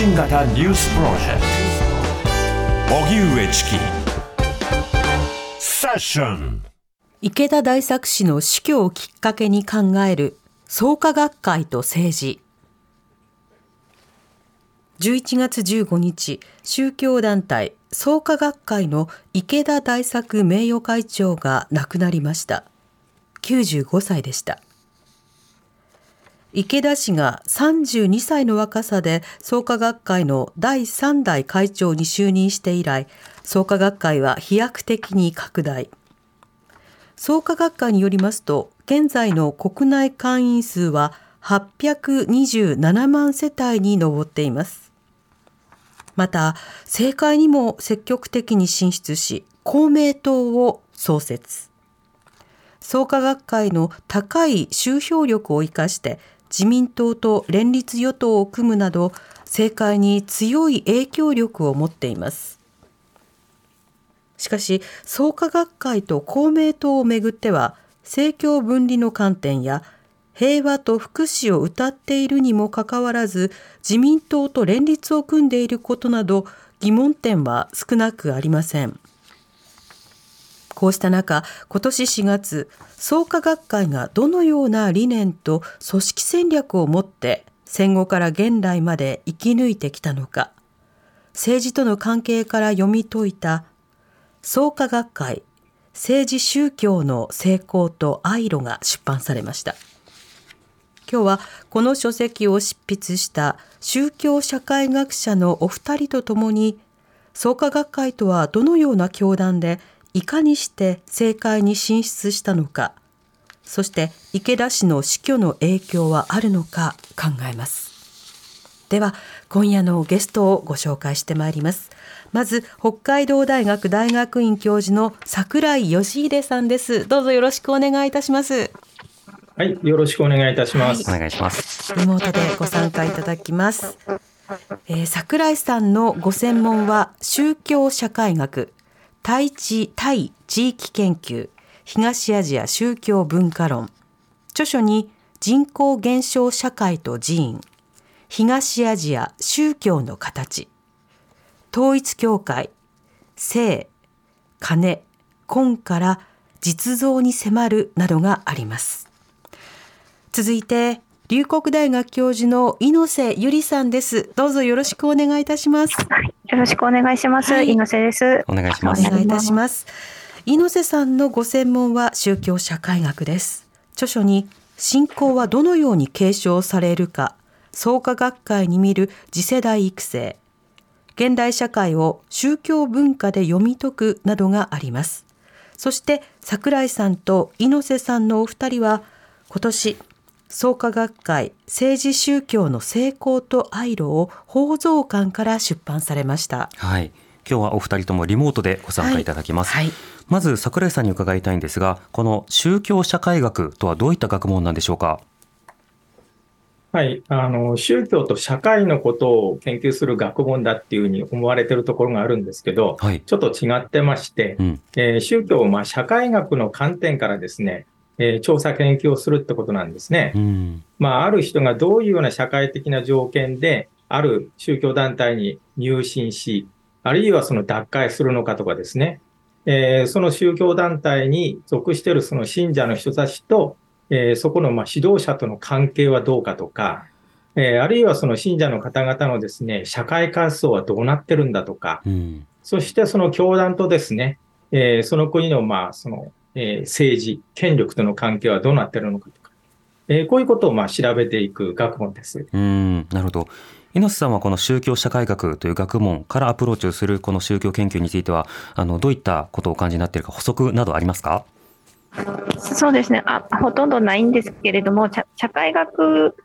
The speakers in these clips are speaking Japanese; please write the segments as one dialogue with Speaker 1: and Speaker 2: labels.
Speaker 1: 信型ニュースプロジェクト。荻上チキ。セッション。
Speaker 2: 池田大作氏の死去をきっかけに考える創価学会と政治。11月15日宗教団体創価学会の池田大作名誉会長が亡くなりました。95歳でした。池田氏が32歳の若さで創価学会の第3代会長に就任して以来創価学会は飛躍的に拡大。創価学会によりますと現在の国内会員数は827万世帯に上っています。また政界にも積極的に進出し公明党を創設。創価学会の高い集票力を生かして自民党と連立与党を組むなど政界に強い影響力を持っていますしかし創価学会と公明党をめぐっては政教分離の観点や平和と福祉を謳っているにもかかわらず自民党と連立を組んでいることなど疑問点は少なくありません。こうした中、今年4月、創価学会がどのような理念と組織戦略を持って戦後から現代まで生き抜いてきたのか、政治との関係から読み解いた創価学会政治宗教の成功と愛路が出版されました。今日はこの書籍を執筆した宗教社会学者のお二人とともに創価学会とはどのような教団でいかにして政界に進出したのかそして池田氏の死去の影響はあるのか考えますでは今夜のゲストをご紹介してまいりますまず北海道大学大学院教授の櫻井義秀さんですどうぞよろしくお願いいたします
Speaker 3: はい、よろしくお願いいたします。
Speaker 4: はい、お願いします。
Speaker 2: リモートでご参加いただきます。えー、桜井さんのご専門は宗教社会学、対地対地域研究東アジア宗教文化論。著書に人口減少社会と寺院。東アジア宗教の形。統一教会性金根から実像に迫るなどがあります。続いて龍谷大学教授の猪瀬ゆりさんです。どうぞよろしくお願いいたします。
Speaker 5: はい、よろしくお願いします。はい、猪瀬です。
Speaker 4: お願いします。
Speaker 2: お願いいたします。猪瀬さんのご専門は宗教社会学です。著書に信仰はどのように継承されるか、創価学会に見る次世代育成、現代社会を宗教文化で読み解くなどがあります。そして桜井さんと猪瀬さんのお二人は今年創価学会政治宗教の成功と愛路を宝蔵館から出版されました。
Speaker 4: はい。今日はお二人ともリモートでご参加いただきます、はいはい、まず桜井さんに伺いたいんですがこの宗教社会学とはどういった学問なんでしょうか？
Speaker 3: はい、あの宗教と社会のことを研究する学問だっていうふうに思われてるところがあるんですけど、はい、ちょっと違ってまして、うん、えー、宗教をまあ社会学の観点からですね、えー、調査研究をするってことなんですね。うん、まあ、ある人がどういうような社会的な条件で、ある宗教団体に入信し、あるいはその脱会するのかとかですね、えー、その宗教団体に属しているその信者の人たちと、えー、そこのまあ指導者との関係はどうかとか、えー、あるいはその信者の方々のですね、社会活動はどうなってるんだとか、うん、そしてその教団とですね、えー、その国のまあそのえー、政治、権力との関係はどうなっているのかとか、えー、こういうことをまあ調べていく学問です。
Speaker 4: うんなるほど。猪瀬さんはこの宗教社会学という学問からアプローチをするこの宗教研究についてはあのどういったことをお感じになっているか補足などありますか？
Speaker 5: そうですね。あほとんどないんですけれども社会学、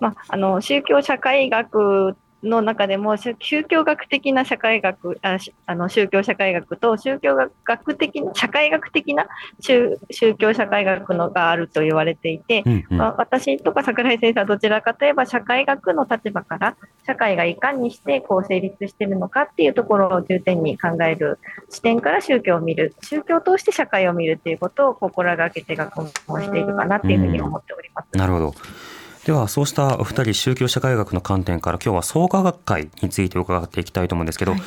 Speaker 5: まあ、あの宗教社会学の中でも宗教学的な社会学ああの宗教社会学と宗教学的な社会学的な宗宗教社会学のがあると言われていて、うんうん、まあ、私とか桜井先生はどちらかといえば社会学の立場から社会がいかにしてこう成立しているのかっていうところを重点に考える視点から宗教を見る宗教を通して社会を見るっていうことを心がけて学問をしているかなっていうふうに思っております。
Speaker 4: なるほどではそうしたお二人宗教社会学の観点から今日は創価学会について伺っていきたいと思うんですけど、はい、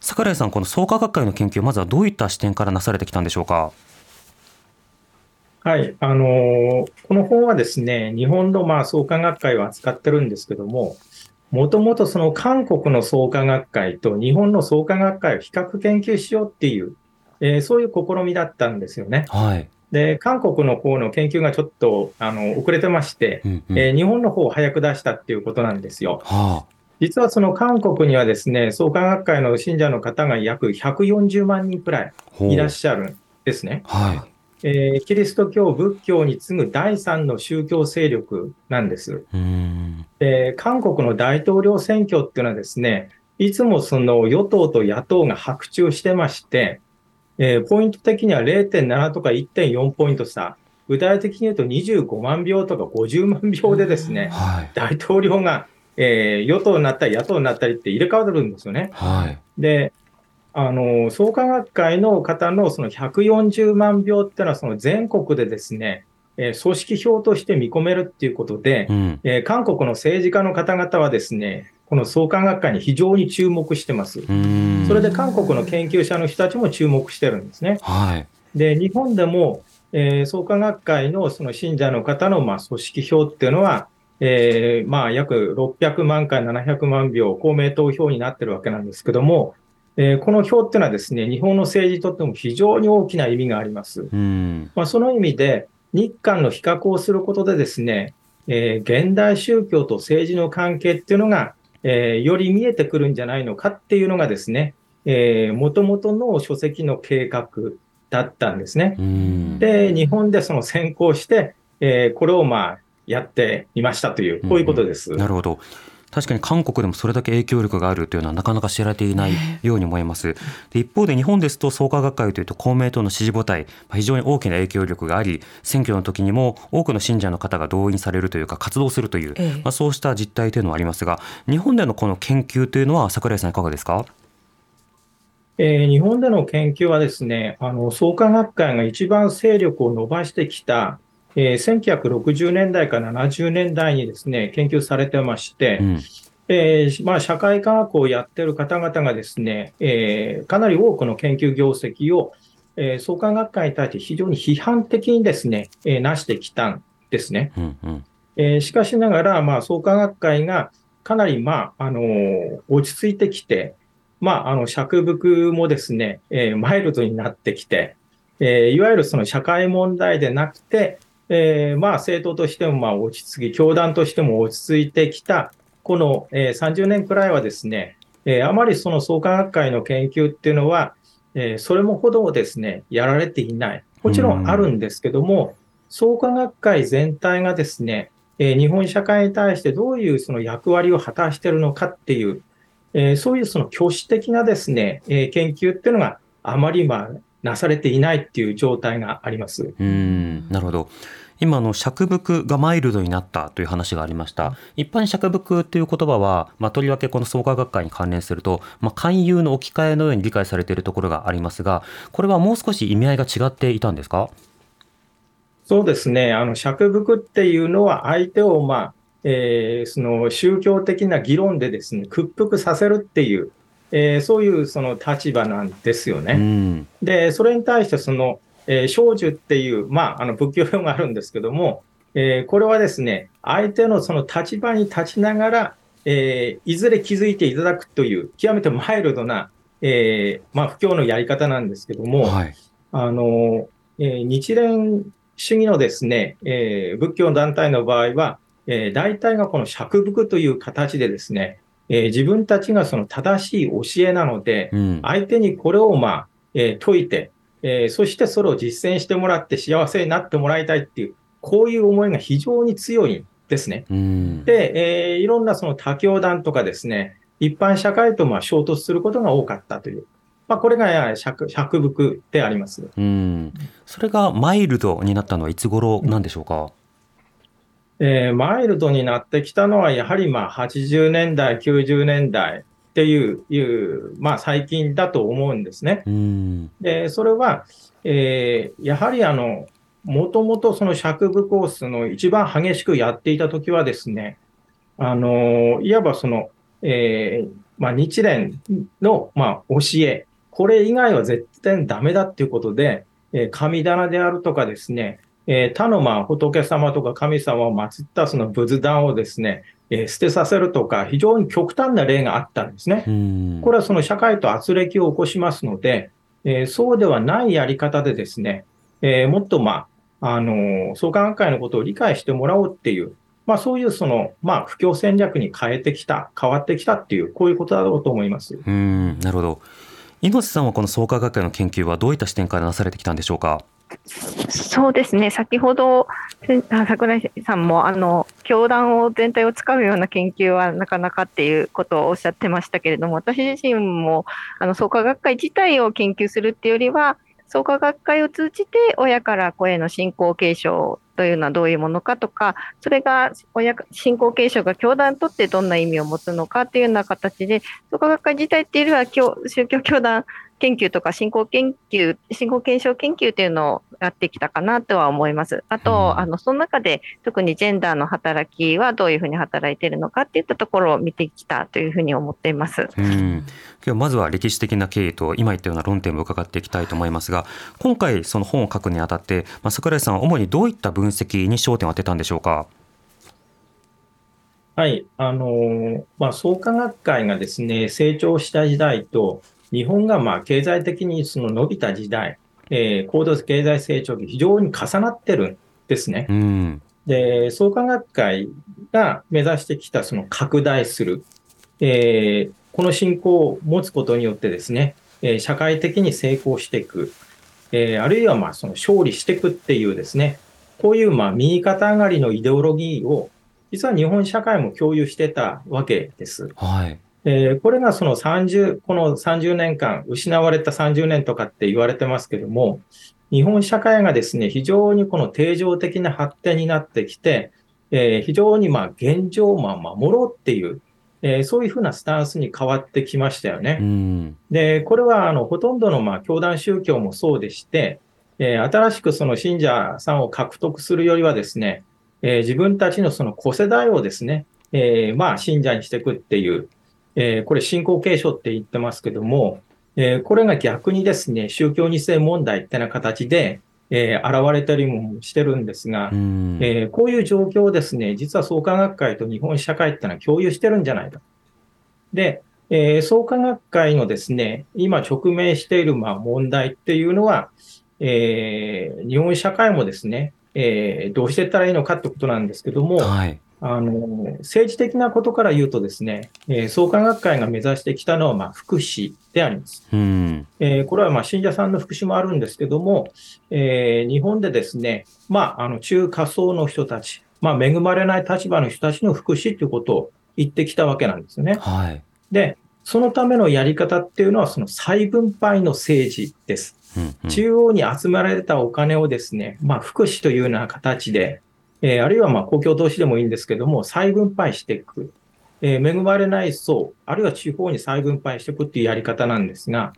Speaker 4: 櫻井さんこの創価学会の研究まずはどういった視点からなされてきたんでしょうか？
Speaker 3: はい、あのー、この本はですね、日本のまあ創価学会を扱ってるんですけども、もともとその韓国の創価学会と日本の創価学会を比較研究しようっていう、えー、そういう試みだったんですよね。
Speaker 4: はい。
Speaker 3: で、韓国の方の研究がちょっとあの遅れてまして、うんうん、えー、日本の方を早く出したっていうことなんですよ。はあ、実はその韓国にはですね、創価学会の信者の方が約140万人くらいいらっしゃるんですね。
Speaker 4: はい
Speaker 3: えー、キリスト教、仏教に次ぐ第三の宗教勢力なんです。で韓国の大統領選挙っていうのはですね、いつもその与党と野党が白昼してまして、えー、ポイント的には0.7とか1.4ポイント差、具体的に言うと25万票とか50万票でですね、はい、大統領が、えー、与党になったり野党になったりって入れ替わるんですよね。
Speaker 4: はい、
Speaker 3: で、あの、創価学会の方のその140万票っていうのはその全国でですね、えー、組織票として見込めるっていうことで、うん、えー、韓国の政治家の方々はですね、この創価学会に非常に注目してます。それで韓国の研究者の人たちも注目してるんですね。
Speaker 4: はい、
Speaker 3: で、日本でも、えー、創価学会のその信者の方のまあ組織票っていうのは、えー、まあ約600万から700万票、公明党票になってるわけなんですけども、えー、この票っていうのはですね、日本の政治にとっても非常に大きな意味があります。まあ、その意味で、日韓の比較をすることでですね、えー、現代宗教と政治の関係っていうのが、えー、より見えてくるんじゃないのかっていうのがですね、えー、元々の書籍の計画だったんですね。で、日本でその先行して、えー、これをまあやっていましたという、こういうことです。
Speaker 4: なるほど。確かに韓国でもそれだけ影響力があるというのはなかなか知られていないように思います。で一方で日本ですと創価学会というと公明党の支持母体、非常に大きな影響力があり、選挙の時にも多くの信者の方が動員されるというか活動するという、まあ、そうした実態というのはありますが、日本でのこの研究というのは櫻井さんいかがですか？
Speaker 3: えー、日本での研究はですね、あの創価学会が一番勢力を伸ばしてきたえー、1960年代から70年代にですね、研究されてまして、うん、えー、まあ、社会科学をやってる方々がですね、えー、かなり多くの研究業績を、えー、創価学会に対して非常に批判的にですね、えー、なしてきたんですね。うんうん、えー、しかしながら、まあ、創価学会がかなり、まあ、あのー、落ち着いてきて、まあ、あの、釈伏もですね、えー、マイルドになってきて、えー、いわゆるその社会問題でなくて、えー、まあ政党としてもまあ落ち着き、教団としても落ち着いてきた、この、えー、30年くらいはですね、えー、あまりその創価学会の研究っていうのは、えー、それもほどですね、やられていない。もちろんあるんですけども、創価学会全体がですね、えー、日本社会に対してどういうその役割を果たしているのかっていう、えー、そういうその挙手的なですね、えー、研究っていうのがあまりまあなされていないっていう状態があります。
Speaker 4: うんなるほど。今の釈伏がマイルドになったという話がありました。一般釈伏という言葉は、まあ、とりわけこの創価学会に関連すると、まあ、勧誘の置き換えのように理解されているところがありますが、これはもう少し意味合いが違っていたんですか？
Speaker 3: そうですね。あの、釈伏っていうのは相手を、まあ、えー、その宗教的な議論でですね、屈服させるっていう、えー、そういうその立場なんですよね。うん、で、それに対してその、えー、少女っていう、まあ、あの仏教用があるんですけども、えー、これはですね、相手のその立場に立ちながら、えー、いずれ気づいていただくという、極めてマイルドな、えー、まあ、布教のやり方なんですけども、はい、あの、えー、日蓮主義のですね、えー、仏教団体の場合は、えー、大体がこの釈伏という形でですね、えー、自分たちがその正しい教えなので、うん、相手にこれをまあ、えー、解いて、えー、そしてそれを実践してもらって幸せになってもらいたいっていう、こういう思いが非常に強いんですね。で、えー、いろんなその他教団とかですね、一般社会とまあ衝突することが多かったという。まあ、これが釈釈伏であります。
Speaker 4: うん。それがマイルドになったのはいつ頃なんでしょうか、
Speaker 3: えー、マイルドになってきたのは、やはりまあ80年代、90年代っていういう、まあ、最近だと思うんですね。でそれは、えー、やはりあのもともとその釈部コースの一番激しくやっていたときはですね、あの、いわばその、えー、まあ、日蓮の、まあ、教え、これ以外は絶対ダメだっていうことで、えー、神棚であるとかですね、えー、他のまあ仏様とか神様を祀ったその仏壇をですね、えー、捨てさせるとか、非常に極端な例があったんですね。これはその社会と圧力を起こしますので、えー、そうではないやり方でですね、えー、もっとまあ、あの創価学会のことを理解してもらおうっていう、まあ、そういうその、まあ、布教戦略に変えてきた、変わってきたっていう、こういうことだろうと思います。
Speaker 4: うんなるほど。猪瀬さんはこの創価学会の研究はどういった視点からなされてきたんでしょうか？
Speaker 5: そうですね、先ほど桜井さんもあの教団を全体を使うような研究はなかなかっていうことをおっしゃってましたけれども、私自身もあの創価学会自体を研究するっていうよりは、創価学会を通じて親から子への信仰継承というのはどういうものかとか、それが親信仰継承が教団にとってどんな意味を持つのかっていうような形で、創価学会自体っていうよりは宗教教団研究とか信仰研究、信仰検証研究というのをやってきたかなとは思います。あと、うん、あの、その中で特にジェンダーの働きはどういうふうに働いているのかっていったところを見てきたというふうに思っています。
Speaker 4: うん、今日まずは歴史的な経緯と今言ったような論点を伺っていきたいと思いますが、今回その本を書くにあたって、まあ、桜井さんは主にどういった分析に焦点を当てたんでしょうか？
Speaker 3: はい、あのまあ、創価学会がですね、成長した時代と、日本がまあ経済的にその伸びた時代、えー、高度経済成長期、非常に重なってるんですね。うん、で、創価学会が目指してきたその拡大する、えー、この信仰を持つことによってですね、えー、社会的に成功していく、えー、あるいはまあその勝利していくっていうですね、こういうまあ右肩上がりのイデオロギーを、実は日本社会も共有してたわけです。はい。えー、これがその30、この30年間、失われた30年とかって言われてますけども、日本社会がですね、非常にこの定常的な発展になってきて、えー、非常にまあ現状をまあ守ろうっていう、えー、そういうふうなスタンスに変わってきましたよね。で、これはあのほとんどのまあ教団宗教もそうでして、えー、新しくその信者さんを獲得するよりはですね、えー、自分たちのその子世代をですね、えー、まあ信者にしていくっていう、えー、これ信仰継承って言ってますけども、えー、これが逆にですね、宗教2世問題ってな形で、えー、現れたりもしてるんですが、えー、こういう状況をですね、実は創価学会と日本社会ってのは共有してるんじゃないか。で、えー、創価学会のですね、今直面しているまあ問題っていうのは、えー、日本社会もですね、えー、どうしていったらいいのかってことなんですけども、はい、あの政治的なことから言うとですね、えー、創価学会が目指してきたのは、まあ、福祉であります。うんえー、これはまあ信者さんの福祉もあるんですけども、えー、日本でですね、まあ、あの中華層の人たち、まあ、恵まれない立場の人たちの福祉ということを言ってきたわけなんですね。はい、で、そのためのやり方っていうのは、その再分配の政治です。うんうん、中央に集められたお金をですね、まあ、福祉というような形で、えー、あるいはまあ公共投資でもいいんですけども、再分配していく。えー、恵まれない層、あるいは地方に再分配していくっていうやり方なんですが、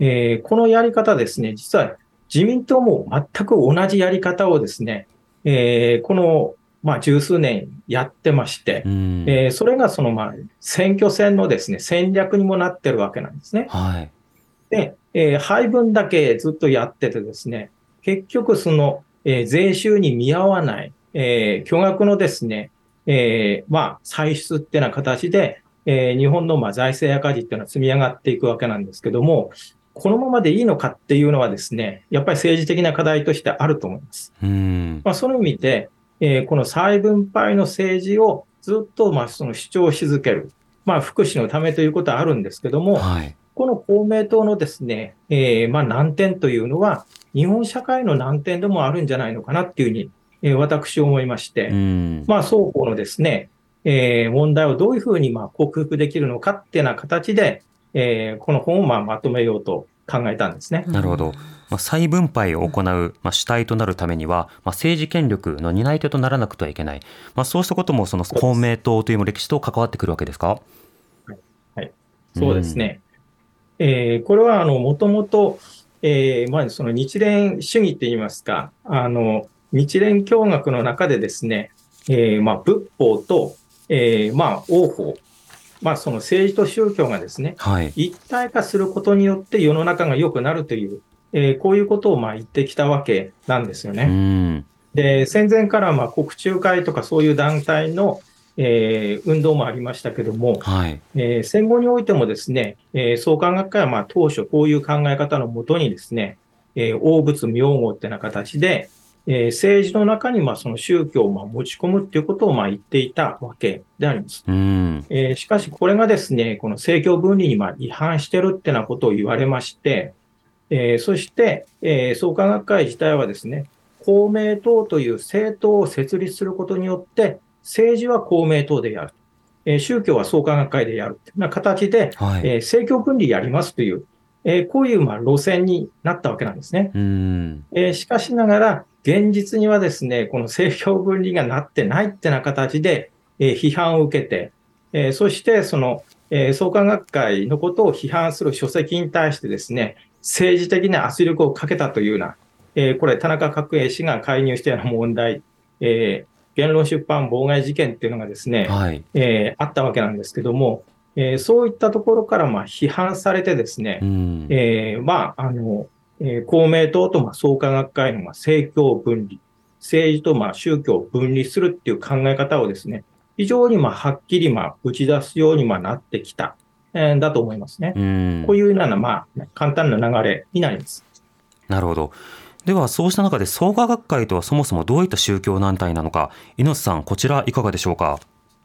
Speaker 3: えー、このやり方ですね、実は自民党も全く同じやり方をですね、えー、この、まあ、十数年やってまして、えー、それがその、まあ、選挙戦のですね、戦略にもなってるわけなんですね。はい。で、えー、配分だけずっとやっててですね、結局その、えー、税収に見合わない、えー、巨額のですね、えー、まあ、歳出っていうような形で、えー、日本のまあ財政赤字っていうのは積み上がっていくわけなんですけども、このままでいいのかっていうのはですね、やっぱり政治的な課題としてあると思います。うんまあ、その意味で、えー、この再分配の政治をずっとまあその主張し続ける。まあ、福祉のためということはあるんですけども、はい、この公明党のですね、えー、まあ難点というのは、日本社会の難点でもあるんじゃないのかなっていうふうにえ私思いまして、まあ、双方のですね、えー、問題をどういうふうにまあ克服できるのかっていうような形で、えー、この本をまあまとめようと考えたんですね。
Speaker 4: なるほど。まあ、再分配を行う、まあ、主体となるためには、まあ、政治権力の担い手とならなくてはいけない。まあ、そうしたことも、その公明党という歴史と関わってくるわけですか？
Speaker 3: はい。そうですね。うん、えー、これは、あの、もともと、えー、まあ、その日蓮主義って言いますか、あの、日蓮教学の中でですね、えー、まあ、仏法と、えー、まあ、王法、まあ、その政治と宗教がですね、はい、一体化することによって世の中が良くなるという、えー、こういうことをまあ言ってきたわけなんですよね。で、戦前からまあ国中会とかそういう団体の、えー、運動もありましたけども、はい、えー、戦後においてもですね、えー、創価学会はまあ当初こういう考え方のもとにですね、えー、大仏名号ってな形で、えー、政治の中にまあその宗教をまあ持ち込むっていうことをまあ言っていたわけであります。うんえー、しかしこれがですね、この政教分離にまあ違反してるってなことを言われまして、えー、そして、えー、創価学会自体はですね、公明党という政党を設立することによって、政治は公明党でやる。えー、宗教は創価学会でやる。な形で、はい、えー、政教分離やりますという、えー、こういうまあ路線になったわけなんですね。えー、しかしながら、現実にはですね、この政教分離がなってないってな形で、えー、批判を受けて、えー、そしてその、えー、創価学会のことを批判する書籍に対してですね、政治的な圧力をかけたというような、えー、これ、田中角栄氏が介入したような問題、えー、言論出版妨害事件っていうのがですね、はい、えー、あったわけなんですけども、えー、そういったところからまあ批判されてですね、うん、えー、まあ、あの、えー、公明党とまあ創価学会のまあ政教分離、政治とまあ宗教を分離するっていう考え方をですね、非常にまあはっきりまあ打ち出すようにまあなってきた、えー、だと思いますね。うんこういうようなまあ簡単な流れになります。
Speaker 4: なるほど。ではそうした中で創価学会とはそもそもどういった宗教団体なのか猪瀬さんこちらいかがでしょうか？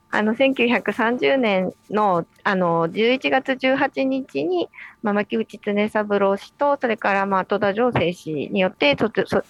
Speaker 5: あの1930年のあの11月18日に、まあ、牧内常三郎氏と、それからまあ戸田城生氏によって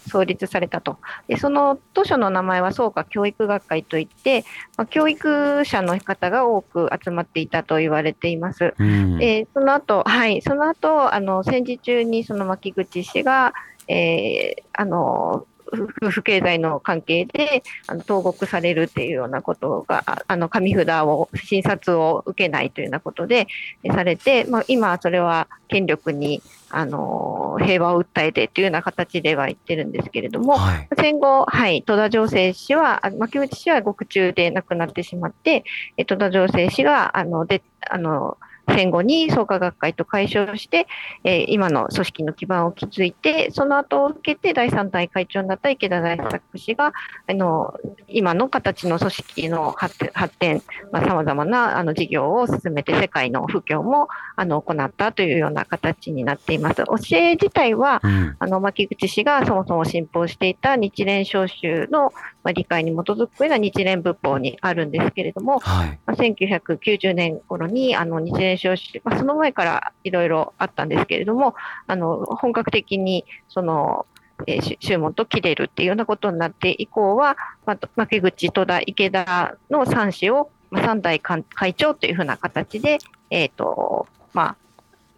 Speaker 5: 創立されたと、でその当初の名前は創価教育学会といって、まあ、教育者の方が多く集まっていたと言われています。うん、えー、その後はいその後あの戦時中にその牧口氏がえー、あの夫婦経済の関係であの投獄されるっていうようなことが、あの紙札を、診察を受けないというようなことでされて、まあ、今、それは権力にあの平和を訴えてというような形では言ってるんですけれども、はい、戦後、はい、戸田情勢氏は、牧内氏は獄中で亡くなってしまって、戸田情勢氏があのであの戦後に創価学会と解消して、えー、今の組織の基盤を築いて、その後を受けて第3代会長になった池田大作氏が、あの今の形の組織の発展、さまざ、まなあの事業を進めて、世界の布教もあの行ったというような形になっています。教え自体は、うん、あの牧口氏がそもそも信奉していた日蓮召集のまあ、理解に基づくような日蓮仏法にあるんですけれども、はい、まあ、1990年頃にあの日蓮召集、まあ、その前からいろいろあったんですけれども、あの本格的にその、えー、宗門と切れるっていうようなことになって以降は、まあ、牧口、戸田、池田の3氏を、まあ、3代会長というふうな形で、えっ、ー、と、まあ、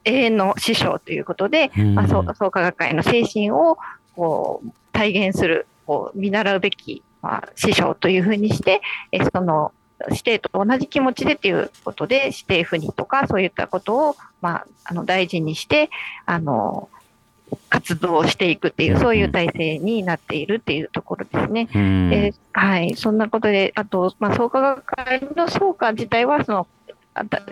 Speaker 5: 永遠の師匠ということで、まあ、創価学会の精神をこう体現するこう見習うべきまあ、師匠というふうにして、えその指定と同じ気持ちでということで、指定不妊とかそういったことを、まあ、あの大事にして、あの、活動していくっていう、そういう体制になっているっていうところですね。えー、はい、そんなことで、あと、まあ、創価学会の創価自体は、その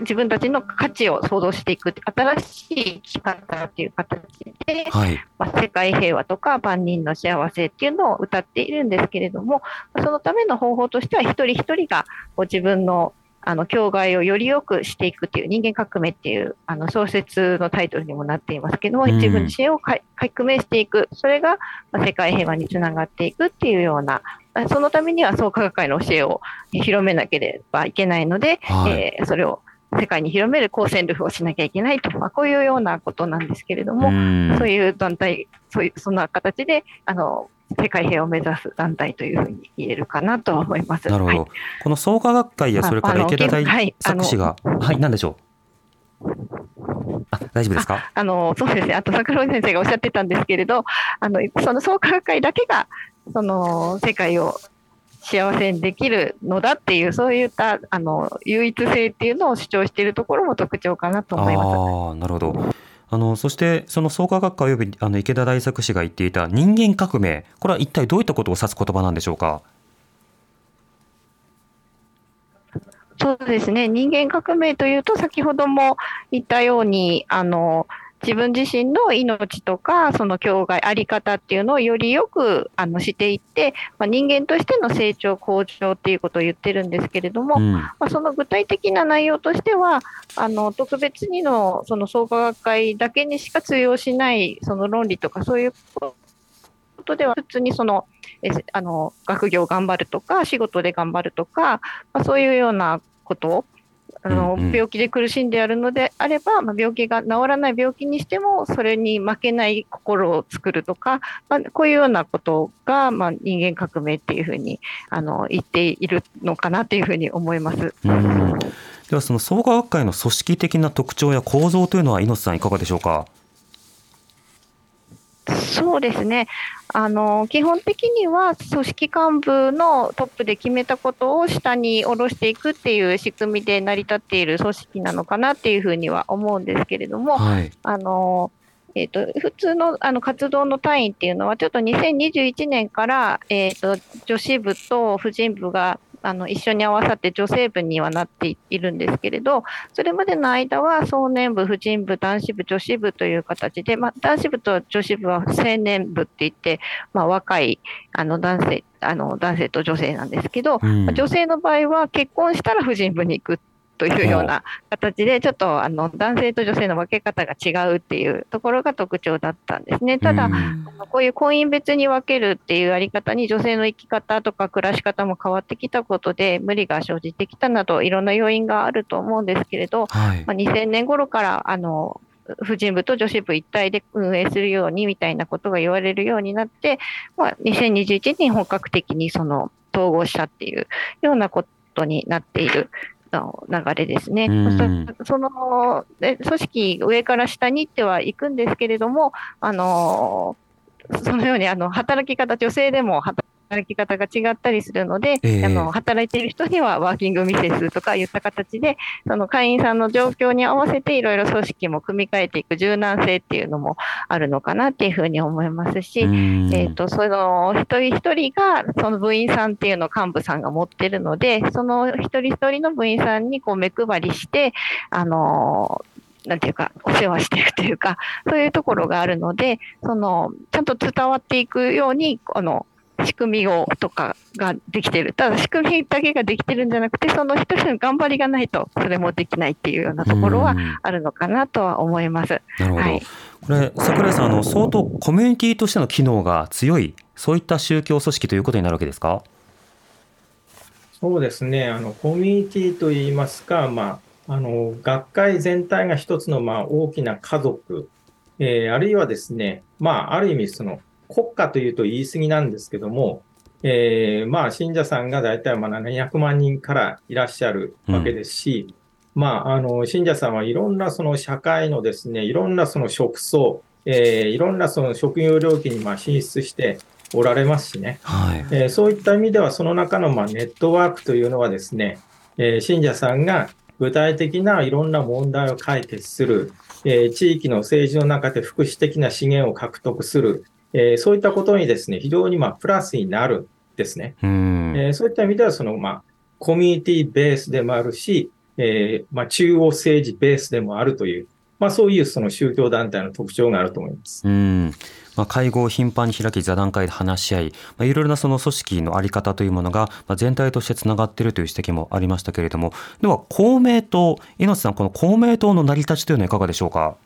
Speaker 5: 自分たちの価値を創造していく新しい生き方っていう形で、はい、まあ、世界平和とか万人の幸せっていうのを歌っているんですけれどもそのための方法としては一人一人がこう自分のあの境外をより良くしていくっていう人間革命っていうあの小説のタイトルにもなっていますけども、うん、自分自身を革命していく。それが世界平和につながっていくっていうようなそのためには創価学会の教えを広めなければいけないので、はい、えー、それを世界に広める公戦力をしなきゃいけないと、まあ、こういうようなことなんですけれども、うそういう団体、そういうそんな形であの世界平和を目指す団体というふうに言えるかなと思います。
Speaker 4: なるほど。はい、この創価学会やそれから池田大作氏が、はい、はい、何でしょう？あ大丈夫ですか？
Speaker 5: あのそうですね、あと桜井先生がおっしゃってたんですけれど、あのその創価学会だけがその世界を幸せにできるのだっていう、そういったあの唯一性っていうのを主張しているところも特徴かなと思います。
Speaker 4: あなるほどあのそしてその創価学会及びあの池田大作氏が言っていた人間革命これは一体どういったことを指す言葉なんでしょうか？
Speaker 5: そうですね人間革命というと先ほども言ったようにあの自分自身の命とかその境外あり方っていうのをよりよくあのしていって、まあ、人間としての成長向上っていうことを言ってるんですけれども、うん、まあ、その具体的な内容としてはあの特別にのその創価学会だけにしか通用しないその論理とかそういうことでは普通にそのえあの学業頑張るとか仕事で頑張るとか、まあ、そういうようなことあの、うんうん、病気で苦しんでやるのであれば、まあ、病気が治らない病気にしてもそれに負けない心を作るとか、まあ、こういうようなことが、まあ、人間革命っていうふうにあの言っているのかなというふうに思います。
Speaker 4: うんではその創価学会の組織的な特徴や構造というのは猪瀬さんいかがでしょうか？
Speaker 5: そうですね。あの基本的には組織幹部のトップで決めたことを下に下ろしていくっていう仕組みで成り立っている組織なのかなっていうふうには思うんですけれども、はい、あのえーと、普通のあの活動の単位っていうのは、ちょっと2021年から、えーと女子部と婦人部があの一緒に合わさって女性部にはなっているんですけれど、それまでの間は壮年部、婦人部、男子部、女子部という形で、まあ、男子部と女子部は青年部って言って、まあ、若いあの男性あの男性と女性なんですけど、うん、女性の場合は結婚したら婦人部に行くというような形で、ちょっとあの男性と女性の分け方が違うっていうところが特徴だったんですね。ただ、こういう婚姻別に分けるっていうあり方に女性の生き方とか暮らし方も変わってきたことで無理が生じてきたなどいろんな要因があると思うんですけれど、はい、まあ、2000年頃からあの婦人部と女子部一体で運営するようにみたいなことが言われるようになって、まあ、2021年本格的にその統合したっていうようなことになっているの流れですね。その組織上から下にってはいくんですけれども、あのそのようにあの働き方、女性でも働働き方が違ったりするので、えー、あの働いている人にはワーキングミセスとかいった形で、その会員さんの状況に合わせていろいろ組織も組み替えていく柔軟性っていうのもあるのかなっていうふうに思いますし、えーと、その一人一人がその部員さんっていうのを幹部さんが持ってるので、その一人一人の部員さんにこう目配りして、あのなんていうか、お世話していくというか、そういうところがあるので、その、ちゃんと伝わっていくように、この、仕組みをとかができてる。ただ仕組みだけができてるんじゃなくて、その一人の頑張りがないと、それもできないっていうようなところはあるのかなとは思います。
Speaker 4: なるほど。はい、これ、桜井さん、あの、相当コミュニティとしての機能が強い、そういった宗教組織ということになるわけですか？
Speaker 3: そうですね。あの、コミュニティといいますか、まあ、あの、学会全体が一つの、まあ、大きな家族、えー、あるいはですね、まあ、ある意味、その、国家というと言い過ぎなんですけども、えー、まあ、信者さんが大体まあ700万人からいらっしゃるわけですし、うん、まあ、あの、信者さんはいろんなその社会のですね、いろんなその職層、えー、いろんなその職業領域にまあ進出しておられますしね、はい。えー、そういった意味では、その中のまあネットワークというのはですね、えー、信者さんが具体的ないろんな問題を解決する、えー、地域の政治の中で福祉的な資源を獲得する、えー、そういったことにですね、非常にまあプラスになるんですね。えー、そういった意味では、そのまあコミュニティベースでもあるし、えー、まあ中央政治ベースでもあるという、まあそういうその宗教団体の特徴があると思います。
Speaker 4: うんまあ、会合を頻繁に開き座談会で話し合い、まあ、いろいろなその組織の在り方というものが、まあ、全体としてつながっているという指摘もありましたけれどもでは公明党猪瀬さんこの公明党の成り立ちというのはいかがでしょうか？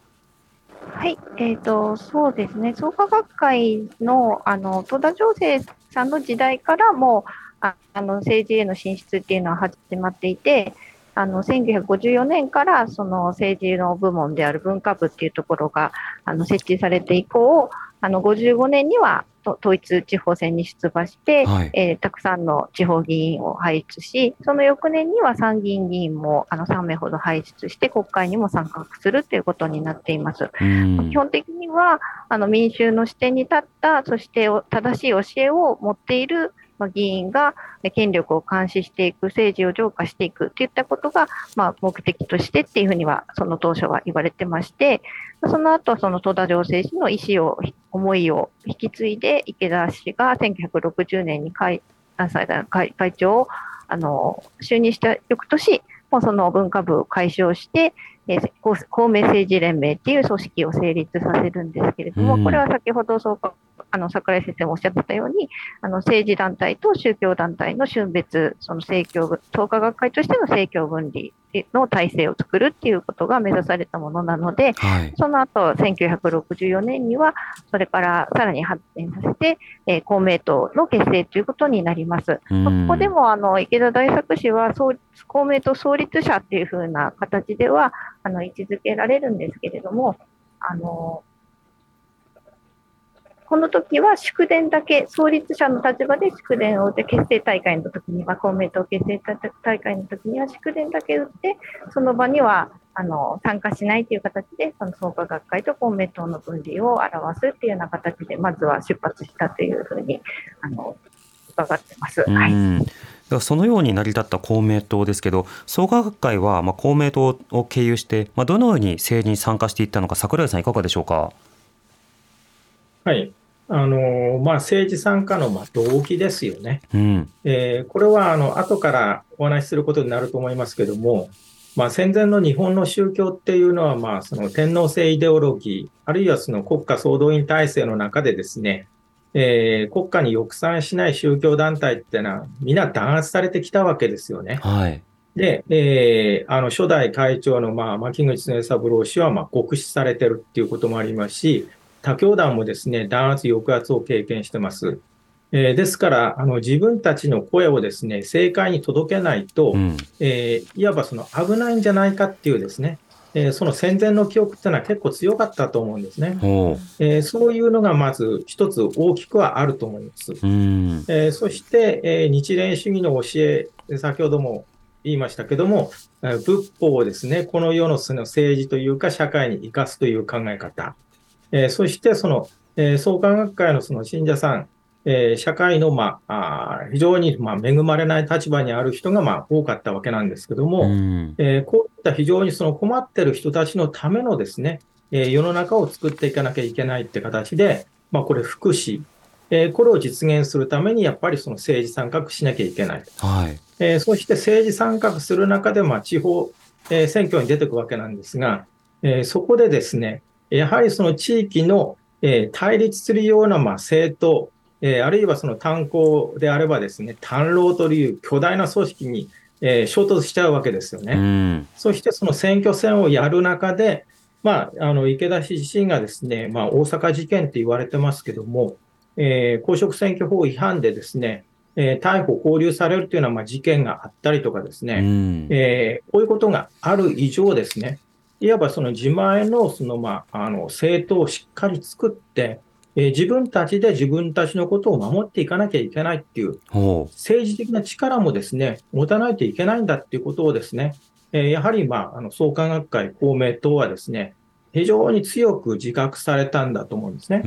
Speaker 5: はい、えーと、そうですね、創価学会のあの戸田情勢さんの時代からもああの政治への進出っていうのは始まっていて、あの1954年からその政治の部門である文化部っていうところがあの設置されて以降、あの55年には統一地方選に出馬して、はい、えー、たくさんの地方議員を輩出し、その翌年には参議院議員もあの3名ほど輩出して国会にも参画するということになっています。基本的にはあの民衆の視点に立った、そして正しい教えを持っているまあ、議員が権力を監視していく、政治を浄化していくといったことが、まあ、目的としてっていうふうには、その当初は言われてまして、その後、その戸田城政氏の意思を、思いを引き継いで、池田氏が1960年に会会会長をあの就任した翌年、もうその文化部を解消して、えー、公明政治連盟っていう組織を成立させるんですけれども、これは先ほどそうかあの桜井先生もおっしゃってたように、あの政治団体と宗教団体の春別、その政教創価学会としての政教分離の体制を作るっていうことが目指されたものなので、はい、その後1964年には、それからさらに発展させて、えー、公明党の結成ということになります。ここでもあの池田大作氏は公明党創立者っていうふうな形ではあの位置づけられるんですけれども、あのこの時は祝電だけ、創立者の立場で祝電を打って、結成大会の時には、公明党結成大会の時には祝電だけ打って、その場にはあの参加しないという形で、その創価学会と公明党の分離を表すっていうような形で、まずは出発したというふうにあの伺ってます。はい
Speaker 4: そのように成り立った公明党ですけど、創価学会はまあ公明党を経由して、まあ、どのように政治に参加していったのか、櫻井さん、いかがでしょうか？
Speaker 3: はい、あのまあ、政治参加のまあ動機ですよね。うん、えー、これはあの後からお話しすることになると思いますけども、まあ、戦前の日本の宗教っていうのは、まあ、その天皇制イデオロギー、あるいはその国家総動員体制の中でですね、えー、国家に抑散しない宗教団体っていうのは、皆弾圧されてきたわけですよね。はい、で、えー、あの初代会長の、まあ、牧口常三郎氏は、まあ、極死されてるっていうこともありますし、他教団もですね、弾圧、抑圧を経験してます。えー、ですから、あの自分たちの声をですね、政界に届けないと、うん、えー、いわばその危ないんじゃないかっていうですね、えー、その戦前の記憶っていうのは結構強かったと思うんですね。えー、そういうのがまず一つ大きくはあると思います。うん、えー、そして、え日蓮主義の教え、先ほども言いましたけども、仏法をですね、この世のその政治というか社会に生かすという考え方。えー、そしてその、えー、創価学会のその信者さん、えー、社会の、まあ、あ非常に、まあ、恵まれない立場にある人が、まあ、多かったわけなんですけども、うん、えー、こういった非常にその困ってる人たちのためのですね、えー、世の中を作っていかなきゃいけないって形で、まあ、これ福祉、えー、これを実現するためにやっぱりその政治参画しなきゃいけない。はいえー、そして政治参画する中で、まあ、地方、えー、選挙に出てくわけなんですが、えー、そこでですね、やはりその地域の、え対立するような、ま政党、えあるいはその炭鉱であればですね、炭労という巨大な組織に、え衝突しちゃうわけですよね。うん、そしてその選挙戦をやる中で、まあ、あの池田氏自身がですね、まあ、大阪事件って言われてますけども、えー、公職選挙法違反でですね、えー、逮捕、拘留されるというような、まあ、事件があったりとかですね、うん、えー、こういうことがある以上ですね、いわばその自前のその、まあ、あの政党をしっかり作って、えー、自分たちで自分たちのことを守っていかなきゃいけないっていう、政治的な力もですね、持たないといけないんだっていうことをですね、えー、やはり、まあ、あの創価学会、公明党はですね、非常に強く自覚されたんだと思うんですね。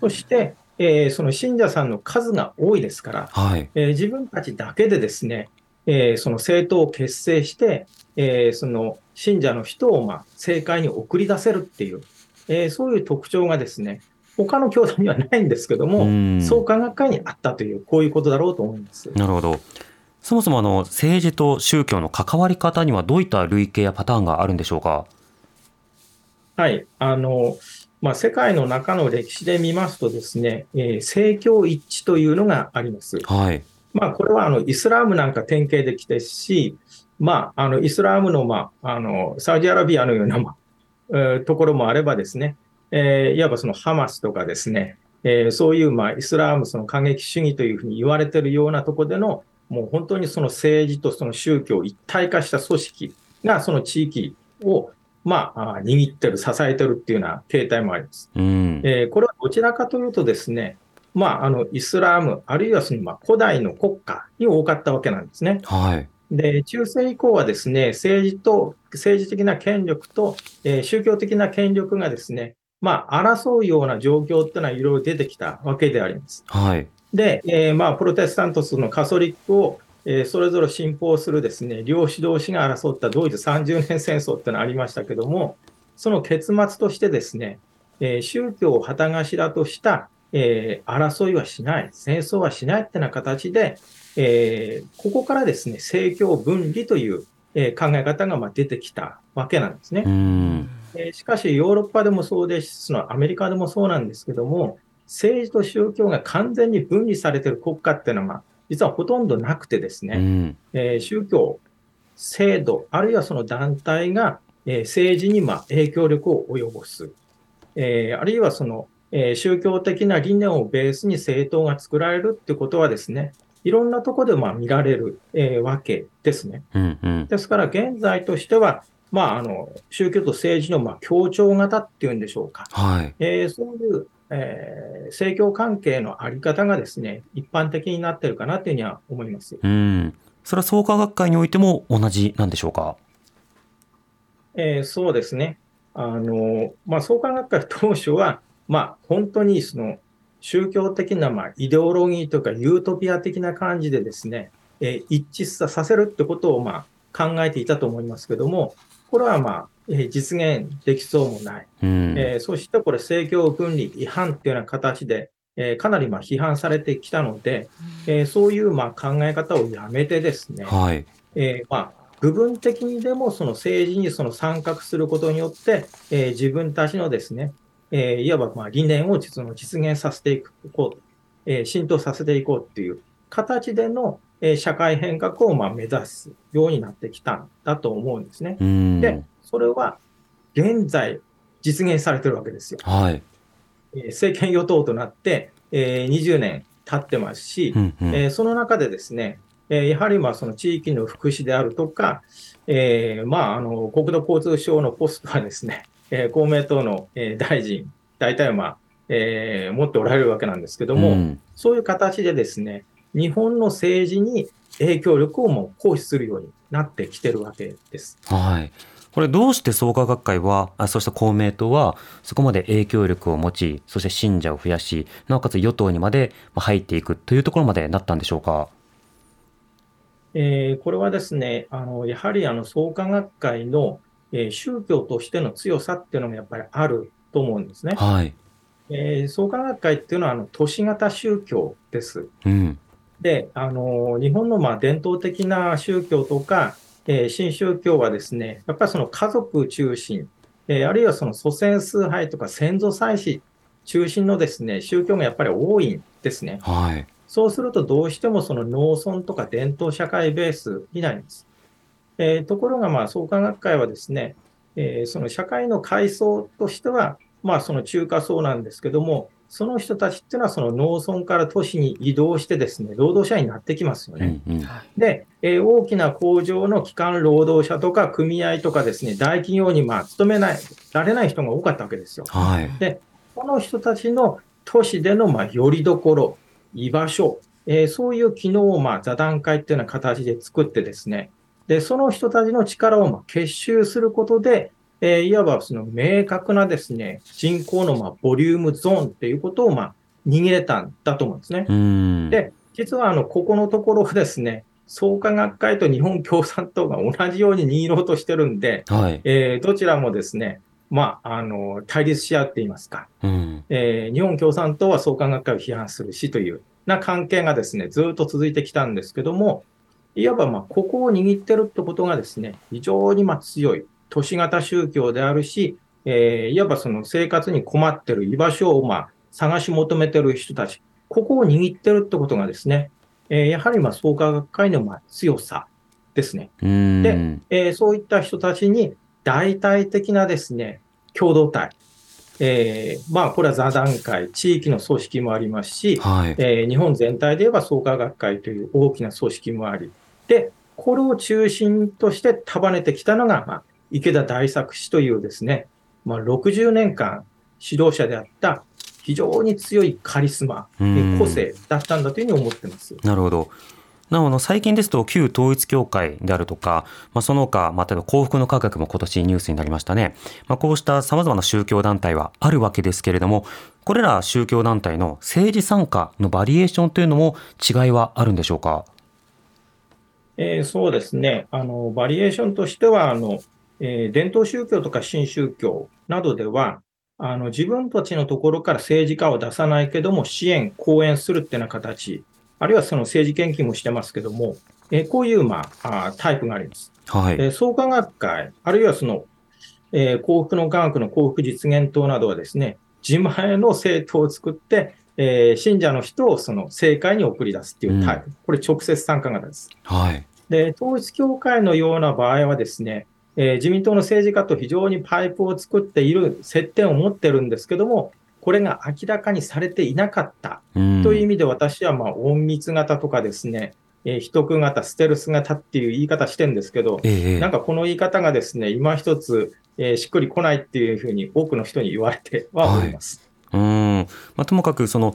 Speaker 3: そして、えー、その信者さんの数が多いですから、はい、えー、自分たちだけでですね、えー、その政党を結成して、えー、その信者の人をまあ政界に送り出せるっていう、えー、そういう特徴がですね、他の教団にはないんですけども、創価学会にあったという、こういうことだろうと思います。
Speaker 4: なるほど。そもそもあの政治と宗教の関わり方にはどういった類型やパターンがあるんでしょうか？
Speaker 3: はい、あのまあ、世界の中の歴史で見ますとですね、えー、政教一致というのがあります。はい。まあ、これはあのイスラームなんか典型的ですし、まあ、あのイスラームの,、まあ、あのサウジアラビアのような、まあえー、ところもあればですね、えー、いわばそのハマスとかですね、えー、そういう、まあ、イスラームその過激主義というふうに言われているようなところでの、もう本当にその政治とその宗教一体化した組織がその地域を、まあ、握ってる、支えてるっていうような形態もあります。うん、えー、これはどちらかというとですね、まあ、あのイスラーム、あるいはそのまあ古代の国家に多かったわけなんですね。はい、で中世以降はですね政治と政治的な権力と、えー、宗教的な権力がですね、まあ、争うような状況っていうのはいろいろ出てきたわけであります。はい、で、えー、まあ、プロテスタントスのカソリックを、えー、それぞれ信奉するですね、両指導士が争ったドイツ30年戦争ってのありましたけども、その結末としてですね、えー、宗教を旗頭とした、えー、争いはしない、戦争はしないってな形で、えー、ここからですね、政教分離という、えー、考え方がまあ出てきたわけなんですね。えー、しかし、ヨーロッパでもそうですし、アメリカでもそうなんですけども、政治と宗教が完全に分離されている国家っていうのは、実はほとんどなくてですね、うん、えー、宗教、制度、あるいはその団体が、えー、政治にまあ影響力を及ぼす、えー、あるいはその、えー、宗教的な理念をベースに政党が作られるってことはですね、いろんなところでまあ見られる、えー、わけですね。うんうん、ですから、現在としては、まあ、あの宗教と政治のまあ協調型っていうんでしょうか、はいえー、そういう、えー、政教関係のあり方がですね一般的になってるかなというふうには思います
Speaker 4: うんそれは創価学会においても同じなんでしょうか？
Speaker 3: えー、そうですね。あのまあ、創価学会当初は、まあ、本当にその宗教的な、まあ、イデオロギーとかユートピア的な感じでですね、えー、一致させるってことを、まあ、考えていたと思いますけども、これは、まあ、えー、実現できそうもない。うん、えー、そしてこれ、政教分離違反っていうような形で、えー、かなりまあ批判されてきたので、えー、そういうまあ考え方をやめてですね、はい。えーまあ、部分的にでもその政治にその参画することによって、えー、自分たちのですね、えー、いわばまあ理念を実の実現させていこう、えー、浸透させていこうっていう形での、えー、社会変革をまあ目指すようになってきたんだと思うんですね。で、それは現在実現されてるわけですよ。はいえー、政権与党となって、えー、20年経ってますし、うんうん、えー、その中でですね、えやはりまあその地域の福祉であるとか、えー、まああの国土交通省のポストはですね、えー、公明党の、えー、大臣、大体は、まあえー、持っておられるわけなんですけども、うん、そういう形でですね、日本の政治に影響力をも行使するようになってきてるわけです。
Speaker 4: はいこれどうして創価学会はあそして公明党はそこまで影響力を持ちそして信者を増やしなおかつ与党にまで入っていくというところまでなったんでしょうか？
Speaker 3: えー、これはですね、あのやはりあの創価学会の、えー、宗教としての強さっていうのもやっぱりあると思うんですね。はいえー、創価学会っていうのはあの都市型宗教です。うん、であの日本のまあ伝統的な宗教とか、えー、新宗教はですね、やっぱりその家族中心、えー、あるいはその祖先崇拝とか先祖祭祀中心のですね宗教がやっぱり多いんですね。はい、そうするとどうしてもその農村とか伝統社会ベースになります。えー、ところが、まあ、創価学会はですね、えー、その社会の階層としては、まあ、その中華層なんですけども、その人たちっていうのは、その農村から都市に移動してですね、労働者になってきますよね。うんうん、で、えー、大きな工場の基幹労働者とか組合とかですね、大企業にまあ勤めない、られない人が多かったわけですよ。はい、で、この人たちの都市でのまあよりどころ、居場所、えー、そういう機能をまあ座談会っていうような形で作ってですね、で、その人たちの力をまあ結集することで、えー、いわばその明確なですね、人口のまあボリュームゾーンっていうことをまあ握れたんだと思うんですね。で、実はあの、ここのところですね、創価学会と日本共産党が同じように握ろうとしてるんで、はい、えー、どちらもですね、まあ、あの、対立し合っていますか、うん、えー、日本共産党は創価学会を批判するしというな関係がですね、ずっと続いてきたんですけども、いわばまあここを握ってるってことがですね、非常にまあ強い都市型宗教であるし、えー、いわばその生活に困ってる居場所をまあ探し求めてる人たち、ここを握ってるってことがですね、えー、やはりまあ創価学会のまあ強さですね。で、えー、そういった人たちに大体的なですね、共同体。えー、まあ、これは座談会、地域の組織もありますし、はい、えー、日本全体で言えば創価学会という大きな組織もあり、で、これを中心として束ねてきたのが、まあ、池田大作氏というですね、まあ、60年間指導者であった非常に強いカリスマ、うん、個性だったんだというふうに思ってます。
Speaker 4: なるほど。なおの最近ですと旧統一教会であるとか、まあ、その他、まえば幸福の科学も今年ニュースになりましたね、まあ、こうしたさまざまな宗教団体はあるわけですけれどもこれら宗教団体の政治参加のバリエーションというのも違いはあるんでしょうか？
Speaker 3: えー、そうですねあのバリエーションとしてはあの、えー、伝統宗教とか新宗教などではあの自分たちのところから政治家を出さないけども支援、講演するっていうような形あるいはその政治献金もしてますけども、えー、こういう、まあ、タイプがあります。はい、えー、創価学会、あるいはその、えー、幸福の科学の幸福実現党などはですね、自前の政党を作って、えー、信者の人をその政界に送り出すっていうタイプ、うん、これ直接参加型です。はい、で統一教会のような場合はですね、えー、自民党の政治家と非常にパイプを作っている接点を持ってるんですけども、これが明らかにされていなかった。という意味で、私はまあ隠密型とかですね、えー、秘匿型、ステルス型っていう言い方してるんですけど、ええ、なんかこの言い方がですね、今一つ、えー、しっくりこないっていうふうに多くの人に言われてはおります。
Speaker 4: はい、うんまあ、ともかくその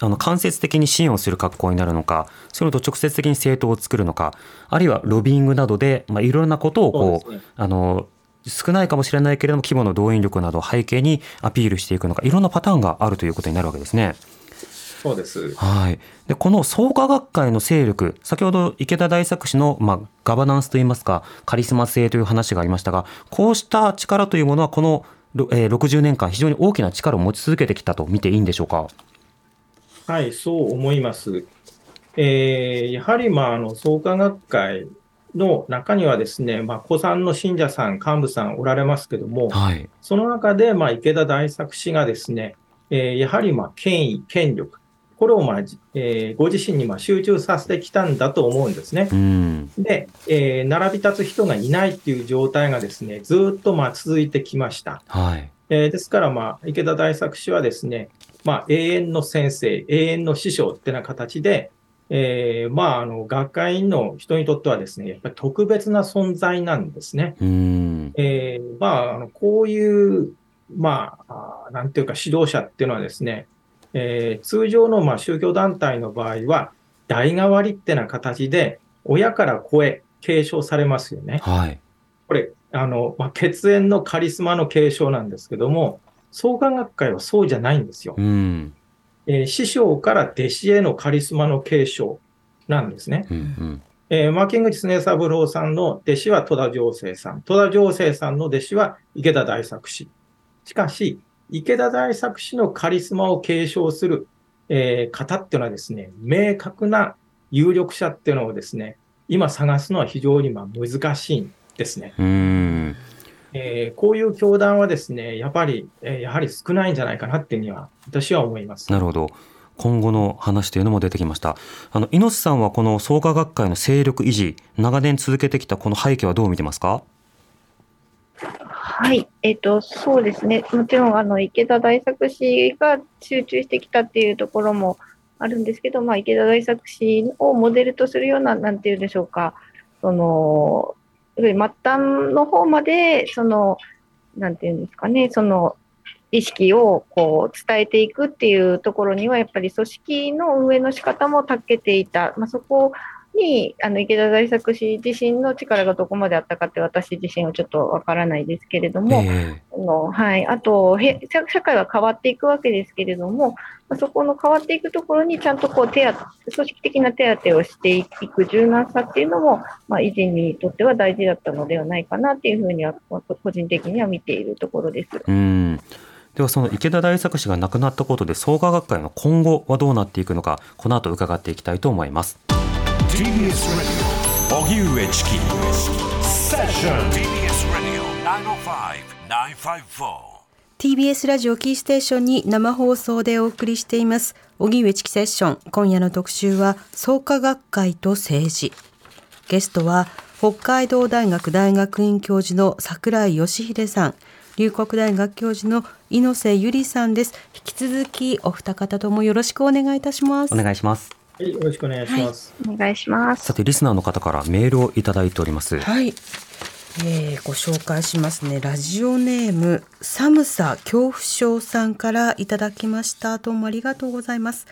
Speaker 4: あの間接的に支援をする格好になるのか、それと直接的に政党を作るのか、あるいはロビングなどで、まあ、いろんなことをこう、ね、あの少ないかもしれないけれども規模の動員力などを背景にアピールしていくのかいろんなパターンがあるということになるわけですね。
Speaker 3: そうです。
Speaker 4: はい。で、この創価学会の勢力、先ほど池田大作氏の、まあ、ガバナンスといいますか、カリスマ性という話がありましたが、こうした力というものは、この、えー、60年間、非常に大きな力を持ち続けてきたと見ていいんでしょうか？
Speaker 3: はい、そう思います。えー、やはり、まあ、あの創価学会の中にはですね、まあ、古参の信者さん、幹部さんおられますけども、はい、その中で、まあ、池田大作氏がですね、えー、やはり、まあ、権威、権力、これを、まあえー、ご自身にまあ集中させてきたんだと思うんですね。うん、で、えー、並び立つ人がいないっていう状態がですね、ずっとまあ続いてきました。はいえー、ですから、まあ、池田大作氏はですね、まあ、永遠の先生、永遠の師匠ってな形で、えー、まあ、あの、学会員の人にとってはですね、やっぱり特別な存在なんですね。えー、まあ、あのこういう、まあ、なんていうか指導者っていうのはですね、えー、通常のまあ宗教団体の場合は、代替わりってな形で、親から子へ継承されますよね。はい。これ、あの、まあ、血縁のカリスマの継承なんですけども、創価学会はそうじゃないんですよ。うんえー、師匠から弟子へのカリスマの継承なんですね。うんうんえー、マーキングチスネ三郎さんの弟子は戸田上生さん、戸田上生さんの弟子は池田大作氏。しかし、池田大作氏のカリスマを継承する、えー、方っていうのはですね、明確な有力者っていうのをですね、今探すのは非常にまあ難しいんですね。うんえー、こういう教団はですね、やっぱり、えー、やはり少ないんじゃないかなっていうには、私は思います。
Speaker 4: なるほど。今後の話というのも出てきました。あの、猪瀬さんはこの創価学会の勢力維持、長年続けてきたこの背景はどう見てますか？
Speaker 5: はい、えっ、ー、と、そうですね。もちろん、あの、池田大作氏が集中してきたっていうところもあるんですけど、まあ、池田大作氏をモデルとするような、なんていうんでしょうか、その、末端の方まで、その、なんていうんですかね、その、意識をこう伝えていくっていうところには、やっぱり組織の運営の仕方も長けていた、まあ、そこにあの池田大作氏自身の力がどこまであったかって私自身はちょっとわからないですけれども、えー、のはい、あとへ社会は変わっていくわけですけれども、まあ、そこの変わっていくところにちゃんとこう手当組織的な手当をしていく柔軟さっていうのも、まあ、維持にとっては大事だったのではないかなっていうふうには個人的には見ているところです。
Speaker 4: うんではその池田大作氏が亡くなったことで創価学会の今後はどうなっていくのかこの後伺っていきたいと思います。TBS Radio 荻上チキセッション TBS Radio
Speaker 2: 905-954 TBS ラジオキーステーションに生放送でお送りしています。荻上チキセッション今夜の特集は創価学会と政治。ゲストは北海道大学大学院教授の櫻井義秀さん。龍谷大学教授の猪瀬ゆりさんです。引き続きお二方ともよろしくお願いいたします。
Speaker 4: お願いします
Speaker 3: はい、よろしくお願いします、
Speaker 5: はい、お願いします。
Speaker 4: さて、リスナーの方からメールをいただいております。
Speaker 2: はい。えー、ご紹介しますね。ラジオネーム寒さ恐怖症さんからいただきました。どうもありがとうございます。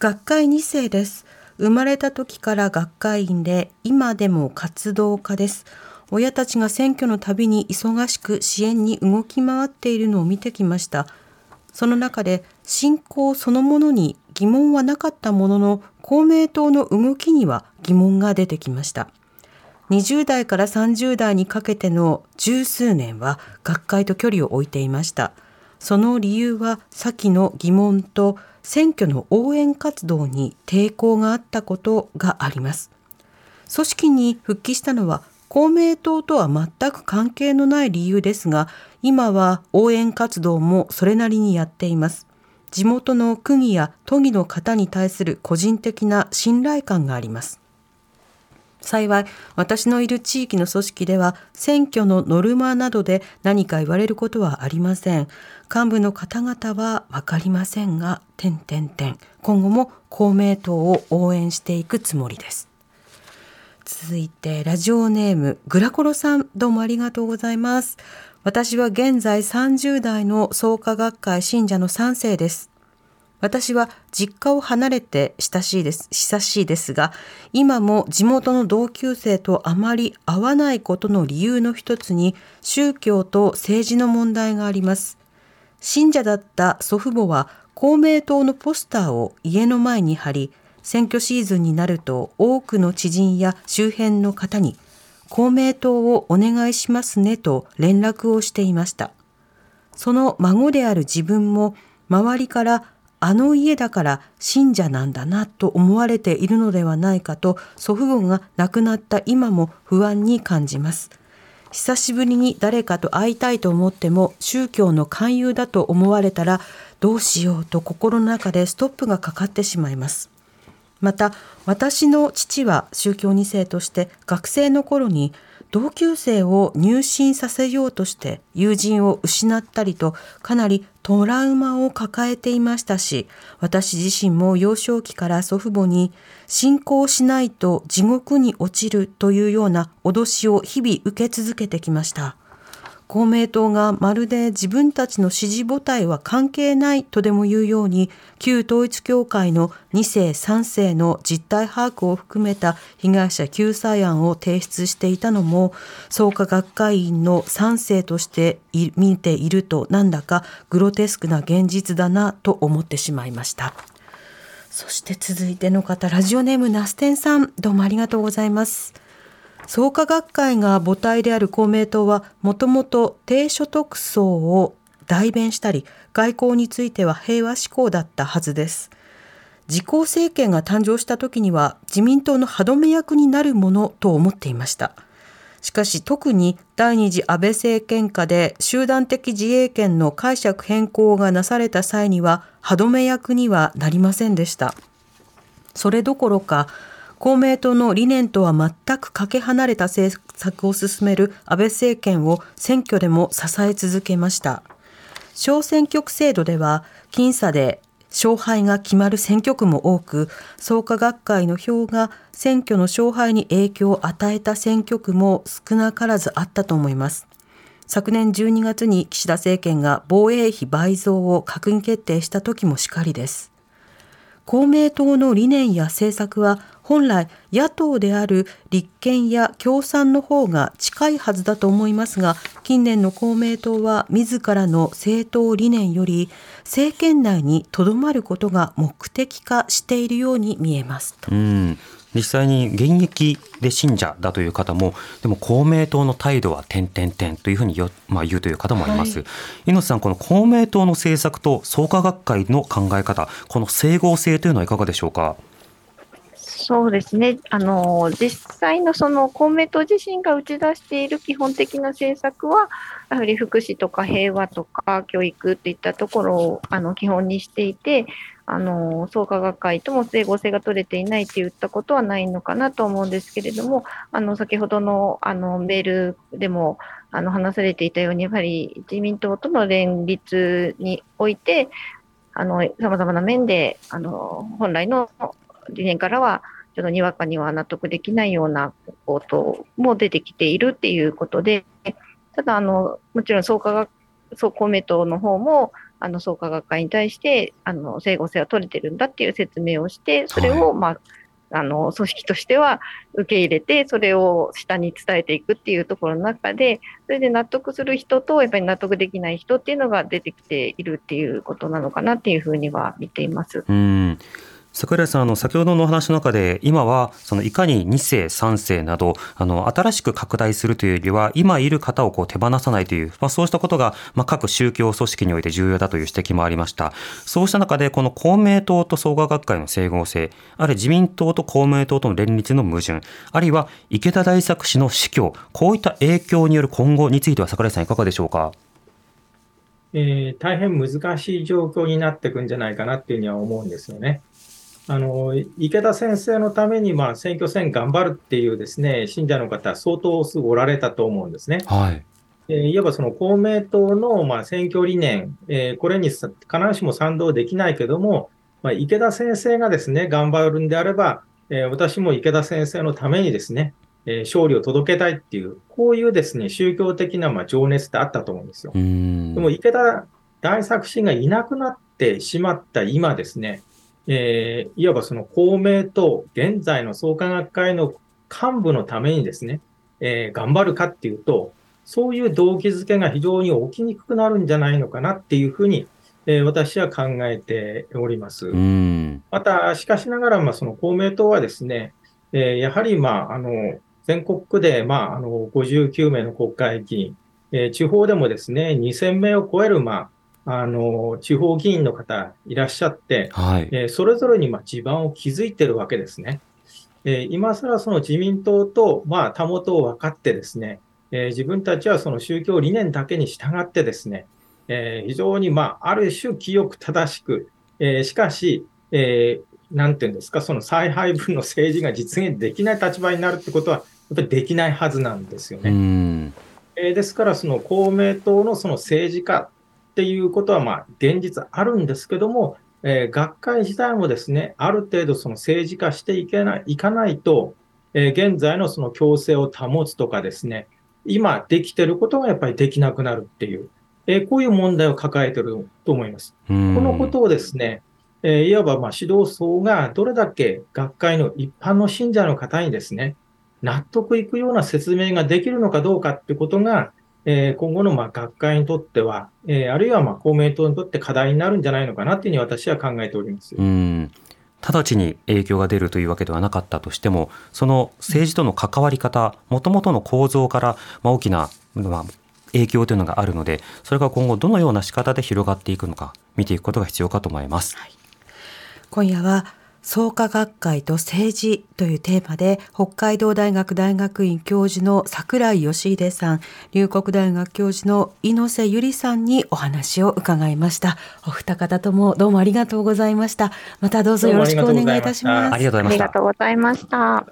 Speaker 2: 学会2世です。生まれた時から学会員で今でも活動家です。親たちが選挙のたびに忙しく支援に動き回っているのを見てきました。その中で信仰そのものに疑問はなかったものの公明党の動きには疑問が出てきました。20代から30代にかけての十数年は学会と距離を置いていました。その理由は先の疑問と選挙の応援活動に抵抗があったことがあります。組織に復帰したのは公明党とは全く関係のない理由ですが、今は応援活動もそれなりにやっています。地元の区議や都議の方に対する個人的な信頼感があります。幸い、私のいる地域の組織では、選挙のノルマなどで何か言われることはありません。幹部の方々はわかりませんが、点点点。今後も公明党を応援していくつもりです。続いてラジオネームグラコロさんどうもありがとうございます私は現在30代の創価学会信者の3世です。私は実家を離れて親しいです。親しいですが今も地元の同級生とあまり会わないことの理由の一つに宗教と政治の問題があります。信者だった祖父母は公明党のポスターを家の前に貼り選挙シーズンになると多くの知人や周辺の方に公明党をお願いしますねと連絡をしていました。その孫である自分も周りからあの家だから信者なんだなと思われているのではないかと祖父母が亡くなった今も不安に感じます。久しぶりに誰かと会いたいと思っても宗教の勧誘だと思われたらどうしようと心の中でストップがかかってしまいます。また私の父は宗教2世として学生の頃に同級生を入信させようとして友人を失ったりとかなりトラウマを抱えていましたし私自身も幼少期から祖父母に信仰しないと地獄に落ちるというような脅しを日々受け続けてきました。公明党がまるで自分たちの支持母体は関係ないとでも言うように旧統一教会の2世3世の実態把握を含めた被害者救済案を提出していたのも創価学会員の3世として見ているとなんだかグロテスクな現実だなと思ってしまいました。そして続いての方ラジオネームナステンさんどうもありがとうございます。創価学会が母体である公明党はもともと低所得層を代弁したり外交については平和志向だったはずです。自公政権が誕生した時には自民党の歯止め役になるものと思っていました。しかし特に第二次安倍政権下で集団的自衛権の解釈変更がなされた際には歯止め役にはなりませんでした。それどころか公明党の理念とは全くかけ離れた政策を進める安倍政権を選挙でも支え続けました。小選挙区制度では僅差で勝敗が決まる選挙区も多く、創価学会の票が選挙の勝敗に影響を与えた選挙区も少なからずあったと思います。昨年12月に岸田政権が防衛費倍増を閣議決定した時もしかりです。公明党の理念や政策は本来野党である立憲や共産の方が近いはずだと思いますが近年の公明党は自らの政党理念より政権内にとどまることが目的化しているように見えます
Speaker 4: うん。実際に現役で信者だという方もでも公明党の態度は点々点というふうによ、まあ、言うという方もいます、はい、猪瀬さんこの公明党の政策と創価学会の考え方この整合性というのはいかがでしょうか？
Speaker 5: そうですね。あの、実際のその公明党自身が打ち出している基本的な政策は、やはり福祉とか平和とか教育といったところをあの基本にしていて、あの、創価学会とも整合性が取れていないといったことはないのかなと思うんですけれども、あの、先ほどのあのメールでもあの話されていたように、やはり自民党との連立において、あの、様々な面で、あの、本来の理念からはちょっとにわかには納得できないようなことも出てきているっていうことで、ただ、あの、もちろん創価学、総公明党の方も、あの、創価学会に対して、あの、整合性は取れてるんだっていう説明をして、それを、まあ、あの組織としては受け入れてそれを下に伝えていくっていうところの中でそれで納得する人とやっぱり納得できない人っていうのが出てきているっていうことなのかなっていうふうには見ています。
Speaker 4: うん桜井さんあの先ほどのお話の中で今はそのいかに2世3世などあの新しく拡大するというよりは今いる方をこう手放さないという、まあ、そうしたことが、まあ、各宗教組織において重要だという指摘もありましたそうした中でこの公明党と創価学会の整合性あるいは自民党と公明党との連立の矛盾あるいは池田大作氏の死去こういった影響による今後については桜井さんいかがでしょうか？
Speaker 3: えー、大変難しい状況になっていくんじゃないかなっていうには思うんですよね。あの池田先生のために、まあ、選挙戦頑張るっていうですね信者の方、相当すぐおられたと思うんですね。
Speaker 4: はい
Speaker 3: えー、いわばその公明党の、まあ、選挙理念、えー、これに必ずしも賛同できないけども、まあ、池田先生がですね頑張るんであれば、えー、私も池田先生のためにですね、え勝利を届けたいっていう、こういうですね宗教的なまあ情熱ってあったと思うんですよ。でも池田大作氏がいなくなってしまった今ですね、えー、いわばその公明党、現在の創価学会の幹部のためにですね、えー、頑張るかっていうと、そういう動機づけが非常に起きにくくなるんじゃないのかなっていうふうに、えー、私は考えております。また、しかしながら、まあ、その公明党はですね、えー、やはり、まあ、あの、全国区で、まあ、あの、59名の国会議員、えー、地方でもですね、2000名を超える、まあ、あの地方議員の方いらっしゃって、はいえー、それぞれにま地盤を築いてるわけですね。えー、今更その自民党と、まあ、たもとを分かってですね、えー、自分たちはその宗教理念だけに従ってですね、えー、非常に、まあ、ある種清く正しく、えー、しかし、えー、なんていうんですか、その再配分の政治が実現できない立場になるってことは、やっぱりできないはずなんですよね。えー、ですから、その公明党のその政治家っていうことは、まあ、現実あるんですけども、えー、学会自体もですね、ある程度その政治化していけない、いかないと、えー、現在のその強制を保つとかですね、今できてることがやっぱりできなくなるっていう、えー、こういう問題を抱えてると思います。このことをですね、えー、いわばまあ指導層がどれだけ学会の一般の信者の方にですね、納得いくような説明ができるのかどうかってことが、えー、今後のまあ学会にとっては、えー、あるいはまあ公明党にとって課題になるんじゃないのかなというふうに私は考えております。
Speaker 4: うん直ちに影響が出るというわけではなかったとしても、その政治との関わり方、もともとの構造から、まあ、大きな、まあ、影響というのがあるので、それが今後どのような仕方で広がっていくのか、見ていくことが必要かと思います。はい、
Speaker 2: 今夜は創価学会と政治というテーマで北海道大学大学院教授の櫻井義秀さん、龍谷大学教授の猪瀬ゆりさんにお話を伺いました。お二方ともどうもありがとうございました。またどうぞよろしくお願いいたします。
Speaker 4: ありがとう
Speaker 5: ございました。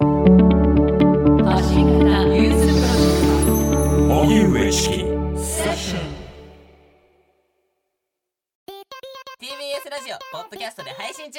Speaker 6: TBS ラジオポッドキャストで配信中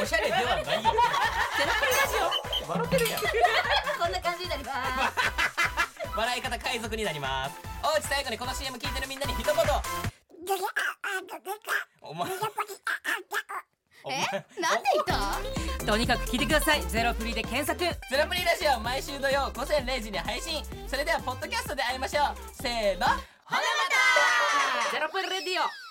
Speaker 6: おしゃれではないよ。テラプリラジオ。笑ってる。やん。
Speaker 7: こんな感じになります。
Speaker 6: 笑い方海賊になります。おうち最後にこの CM 聞いてる。みんなに一言。お前。
Speaker 7: えなんで言った
Speaker 6: とにかく聞いてくださいゼロプリで検索ゼロプリラジオ毎週土曜午前0時に配信それではポッドキャストで会いましょうせーのほなまたゼロプリレディオ